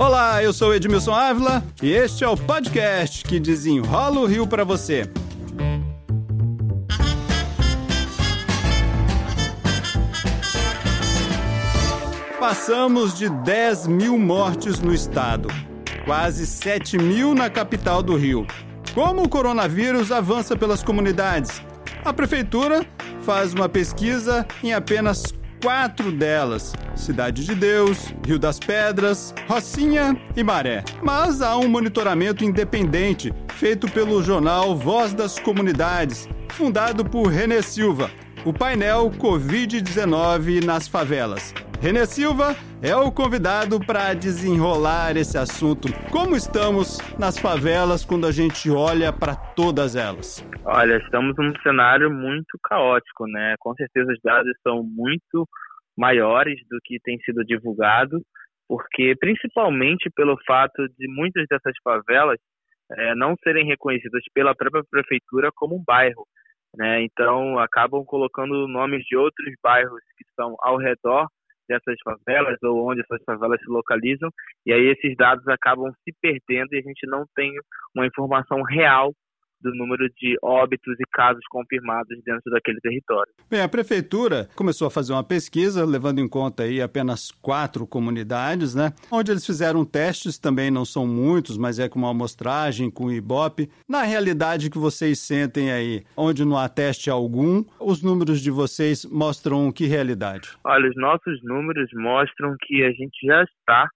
Olá, eu sou Edmilson Ávila e este é o podcast que desenrola o Rio para você. Passamos de 10 mil mortes no estado, quase 7 mil na capital do Rio. Como o coronavírus avança pelas comunidades? A prefeitura faz uma pesquisa em apenas quatro delas: Cidade de Deus, Rio das Pedras, Rocinha e Maré. Mas há um monitoramento independente feito pelo jornal Voz das Comunidades, fundado por René Silva, o painel Covid-19 nas favelas. René Silva é o convidado para desenrolar esse assunto. Como estamos nas favelas quando a gente olha para todas elas? Olha, estamos num cenário muito caótico, né? Com certeza os dados são muito maiores do que tem sido divulgado, porque principalmente pelo fato de muitas dessas favelas é, não serem reconhecidas pela própria prefeitura como um bairro. Né? Então, acabam colocando nomes de outros bairros que estão ao redor dessas favelas ou onde essas favelas se localizam, e aí esses dados acabam se perdendo e a gente não tem uma informação real do número de óbitos e casos confirmados dentro daquele território. Bem, a prefeitura começou a fazer uma pesquisa, levando em conta aí apenas quatro comunidades, né? Onde eles fizeram testes, também não são muitos, mas é com uma amostragem, com o Ibope. Na realidade que vocês sentem aí, onde não há teste algum, os números de vocês mostram que realidade? Olha, os nossos números mostram que a gente já está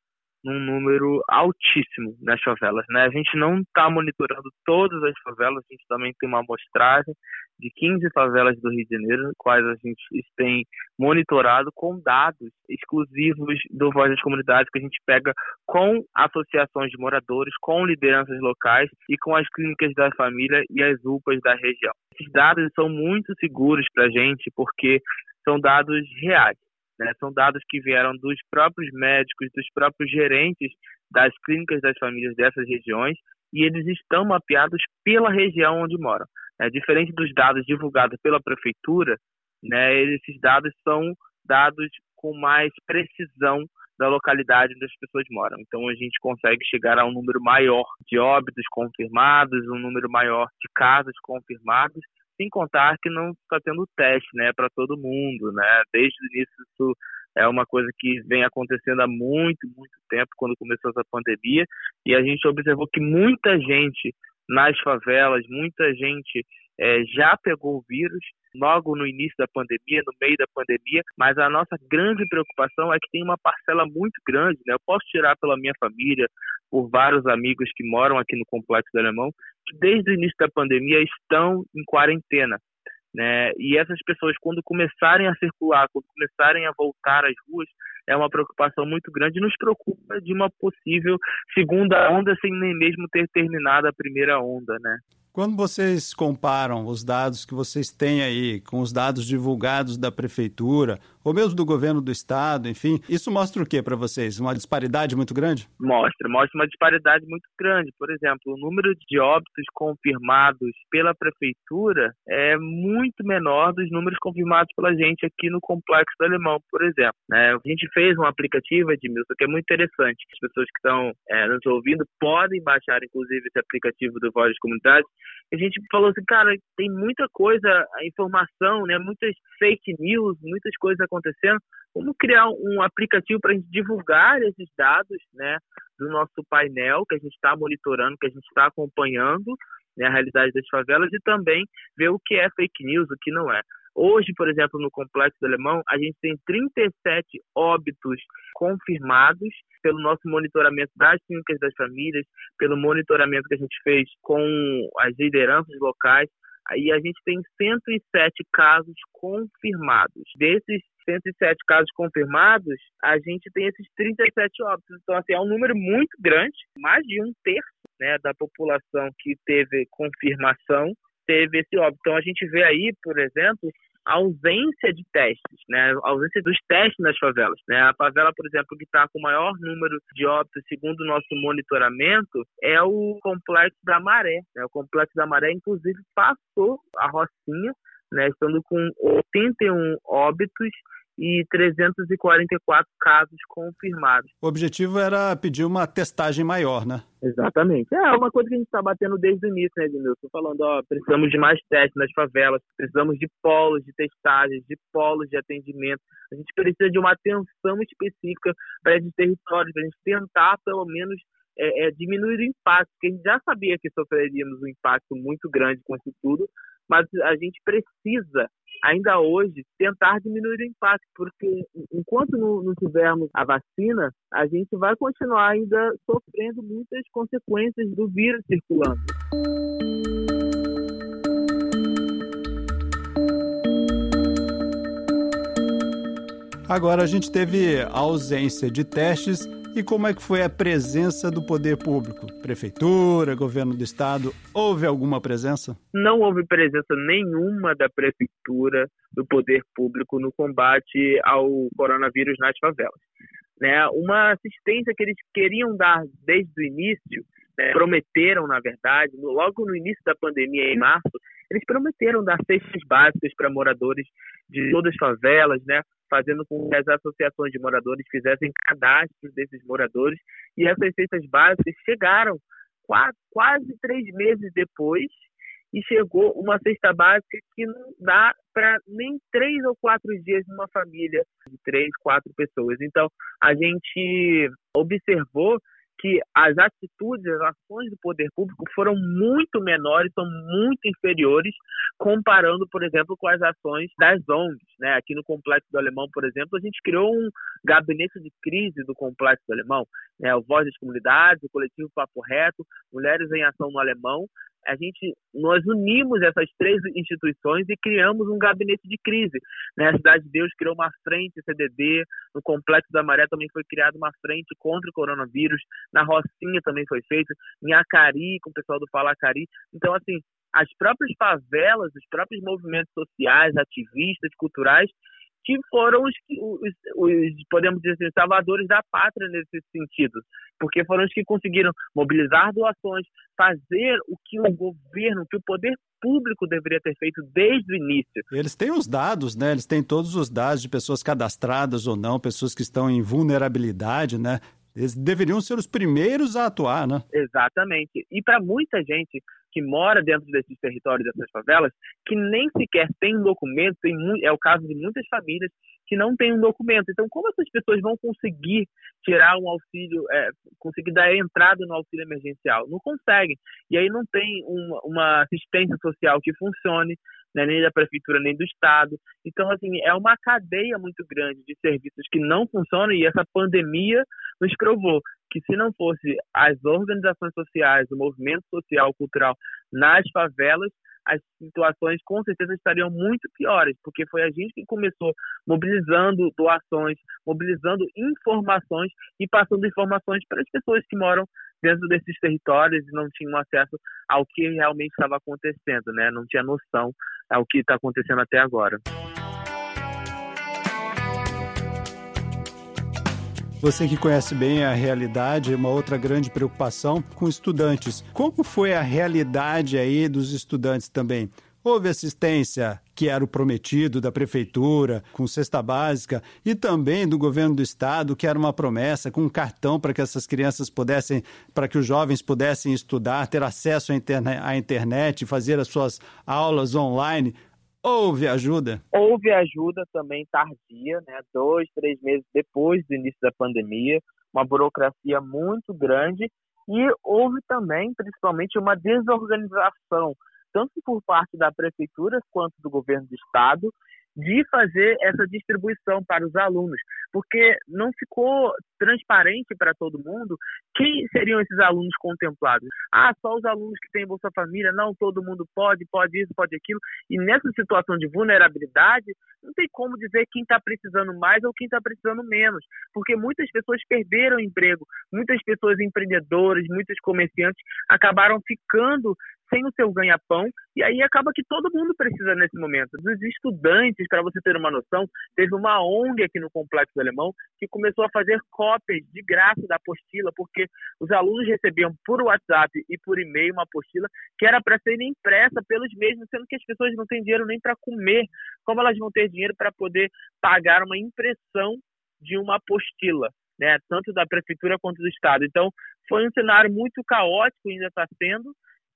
num número altíssimo nas favelas. Né? A gente não está monitorando todas as favelas, a gente também tem uma amostragem de 15 favelas do Rio de Janeiro, quais a gente tem monitorado com dados exclusivos do Voz das Comunidades, que a gente pega com associações de moradores, com lideranças locais e com as clínicas da família e as UPAs da região. Esses dados são muito seguros para a gente, porque são dados reais. Né? São dados que vieram dos próprios médicos, dos próprios gerentes das clínicas das famílias dessas regiões e eles estão mapeados pela região onde moram. É, diferente dos dados divulgados pela prefeitura, né, esses dados são dados com mais precisão da localidade onde as pessoas moram. Então a gente consegue chegar a um número maior de óbitos confirmados, um número maior de casos confirmados sem contar que não está tendo teste, né, para todo mundo, né? Desde o início isso é uma coisa que vem acontecendo há muito, muito tempo, quando começou essa pandemia, e a gente observou que muita gente nas favelas, muita gente é, já pegou o vírus logo no início da pandemia, no meio da pandemia, mas a nossa grande preocupação é que tem uma parcela muito grande, né? Eu posso tirar pela minha família, por vários amigos que moram aqui no Complexo do Alemão, que desde o início da pandemia estão em quarentena. Né? E essas pessoas, quando começarem a circular, quando começarem a voltar às ruas, é uma preocupação muito grande e nos preocupa de uma possível segunda onda sem nem mesmo ter terminado a primeira onda, né? Quando vocês comparam os dados que vocês têm aí com os dados divulgados da prefeitura, ou mesmo do governo do estado, enfim, isso mostra o que para vocês? Uma disparidade muito grande? Mostra, mostra uma disparidade muito grande. Por exemplo, o número de óbitos confirmados pela prefeitura é muito menor dos números confirmados pela gente aqui no Complexo do Alemão, por exemplo. Né? A gente fez um aplicativo, Edmilson, que é muito interessante. As pessoas que estão é, nos ouvindo podem baixar, inclusive, esse aplicativo do Voz das Comunidades a gente falou assim, cara, tem muita coisa, informação, né, muitas fake news, muitas coisas acontecendo. Vamos criar um aplicativo para a gente divulgar esses dados, né, do nosso painel que a gente está monitorando, que a gente está acompanhando, né, a realidade das favelas e também ver o que é fake news, o que não é. Hoje, por exemplo, no Complexo do Alemão, a gente tem 37 óbitos confirmados pelo nosso monitoramento das clínicas das famílias, pelo monitoramento que a gente fez com as lideranças locais. Aí a gente tem 107 casos confirmados. Desses 107 casos confirmados, a gente tem esses 37 óbitos. Então, assim, é um número muito grande, mais de um terço né, da população que teve confirmação teve esse óbito. Então a gente vê aí, por exemplo, a ausência de testes, né? A ausência dos testes nas favelas, né? A favela, por exemplo, que está com o maior número de óbitos, segundo o nosso monitoramento, é o complexo da Maré. Né? O complexo da Maré, inclusive, passou a Rocinha, né? Estando com 81 óbitos e 344 casos confirmados. O objetivo era pedir uma testagem maior, né? Exatamente. É uma coisa que a gente está batendo desde o início, né, Edmilson? Falando, ó, precisamos de mais testes nas favelas, precisamos de polos de testagens, de polos de atendimento. A gente precisa de uma atenção específica para esses territórios, para a gente tentar, pelo menos, é, é, diminuir o impacto, porque a gente já sabia que sofreríamos um impacto muito grande com isso tudo, mas a gente precisa ainda hoje, tentar diminuir o impacto, porque enquanto não, não tivermos a vacina, a gente vai continuar ainda sofrendo muitas consequências do vírus circulando. Agora a gente teve ausência de testes e como é que foi a presença do poder público? Prefeitura, governo do estado, houve alguma presença? Não houve presença nenhuma da prefeitura, do poder público no combate ao coronavírus nas favelas. Né? Uma assistência que eles queriam dar desde o início, né? prometeram, na verdade, logo no início da pandemia, em março, eles prometeram dar cestas básicas para moradores de todas as favelas, né? fazendo com que as associações de moradores fizessem cadastros desses moradores e essas cestas básicas chegaram quase, quase três meses depois e chegou uma cesta básica que não dá para nem três ou quatro dias numa família de três, quatro pessoas. Então, a gente observou que as atitudes, as ações do poder público foram muito menores, são muito inferiores, comparando, por exemplo, com as ações das ONGs. Né? Aqui no Complexo do Alemão, por exemplo, a gente criou um gabinete de crise do Complexo do Alemão, né? o Voz das Comunidades, o Coletivo Papo Reto, Mulheres em Ação no Alemão, a gente nós unimos essas três instituições e criamos um gabinete de crise. Né? A Cidade de Deus criou uma frente CDD, no Complexo da Maré também foi criada uma frente contra o coronavírus, na Rocinha também foi feito, em Acari, com o pessoal do Fala Acari. Então, assim, as próprias favelas, os próprios movimentos sociais, ativistas, culturais, que foram os, os, os, podemos dizer assim, salvadores da pátria nesse sentido, porque foram os que conseguiram mobilizar doações, fazer o que o governo, que o poder público deveria ter feito desde o início. Eles têm os dados, né? Eles têm todos os dados de pessoas cadastradas ou não, pessoas que estão em vulnerabilidade, né? Eles deveriam ser os primeiros a atuar, né? Exatamente. E para muita gente que mora dentro desses territórios, dessas favelas, que nem sequer tem um documento, tem, é o caso de muitas famílias que não têm um documento. Então, como essas pessoas vão conseguir tirar um auxílio, é, conseguir dar entrada no auxílio emergencial? Não conseguem. E aí não tem uma, uma assistência social que funcione, né, nem da prefeitura nem do estado. Então, assim, é uma cadeia muito grande de serviços que não funcionam e essa pandemia nos provou que se não fosse as organizações sociais, o movimento social cultural nas favelas, as situações com certeza estariam muito piores, porque foi a gente que começou mobilizando doações, mobilizando informações e passando informações para as pessoas que moram dentro desses territórios e não tinham acesso ao que realmente estava acontecendo, né? Não tinha noção ao que está acontecendo até agora. Você que conhece bem a realidade, uma outra grande preocupação com estudantes. Como foi a realidade aí dos estudantes também? Houve assistência, que era o prometido da prefeitura, com cesta básica, e também do governo do estado, que era uma promessa, com um cartão para que essas crianças pudessem, para que os jovens pudessem estudar, ter acesso à internet, à internet fazer as suas aulas online. Houve ajuda? Houve ajuda também tardia, né? dois, três meses depois do início da pandemia, uma burocracia muito grande e houve também, principalmente, uma desorganização, tanto por parte da prefeitura quanto do governo do estado, de fazer essa distribuição para os alunos, porque não ficou transparente para todo mundo quem seriam esses alunos contemplados. Ah, só os alunos que têm Bolsa Família, não todo mundo pode, pode isso, pode aquilo. E nessa situação de vulnerabilidade, não tem como dizer quem está precisando mais ou quem está precisando menos, porque muitas pessoas perderam emprego, muitas pessoas empreendedoras, muitos comerciantes acabaram ficando sem o seu ganha-pão, e aí acaba que todo mundo precisa nesse momento. Dos estudantes, para você ter uma noção, teve uma ONG aqui no Complexo Alemão que começou a fazer cópias de graça da apostila, porque os alunos recebiam por WhatsApp e por e-mail uma apostila que era para ser impressa pelos mesmos, sendo que as pessoas não têm dinheiro nem para comer. Como elas vão ter dinheiro para poder pagar uma impressão de uma apostila? Né, tanto da prefeitura quanto do estado. Então, foi um cenário muito caótico, ainda está sendo,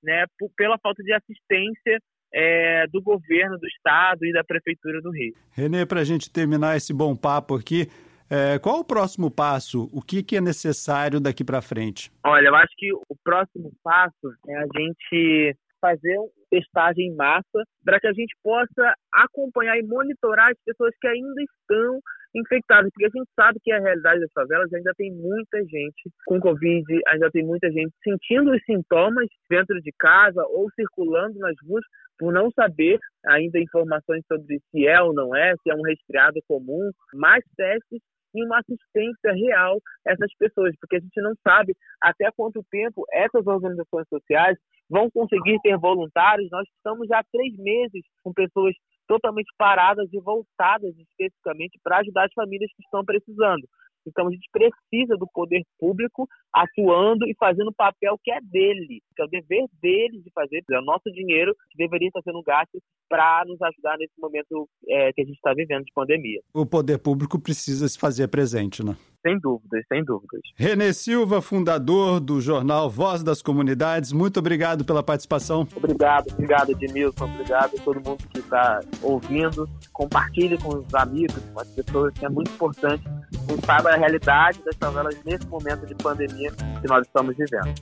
né, pela falta de assistência é, do governo do estado e da prefeitura do Rio. Renê, para a gente terminar esse bom papo aqui, é, qual o próximo passo? O que, que é necessário daqui para frente? Olha, eu acho que o próximo passo é a gente fazer testagem em massa para que a gente possa acompanhar e monitorar as pessoas que ainda estão infectadas, porque a gente sabe que a realidade das favelas ainda tem muita gente com Covid, ainda tem muita gente sentindo os sintomas dentro de casa ou circulando nas ruas por não saber ainda informações sobre se é ou não é, se é um resfriado comum, mais testes e uma assistência real a essas pessoas, porque a gente não sabe até quanto tempo essas organizações sociais vão conseguir ter voluntários. Nós estamos já há três meses com pessoas totalmente paradas e voltadas especificamente para ajudar as famílias que estão precisando. Então a gente precisa do poder público atuando e fazendo o papel que é dele, que é o dever dele de fazer, é o nosso dinheiro que deveria estar sendo gasto para nos ajudar nesse momento é, que a gente está vivendo de pandemia. O poder público precisa se fazer presente, né? Sem dúvidas, sem dúvidas. Renê Silva, fundador do jornal Voz das Comunidades, muito obrigado pela participação. Obrigado, obrigado, Edmilson, obrigado a todo mundo que está ouvindo. Compartilhe com os amigos, com as pessoas, que é muito importante saiba a realidade das favelas nesse momento de pandemia que nós estamos vivendo.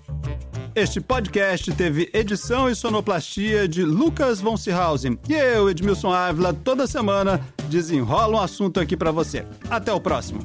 Este podcast teve edição e sonoplastia de Lucas von Seehausen. E eu, Edmilson Ávila, toda semana desenrola um assunto aqui para você. Até o próximo.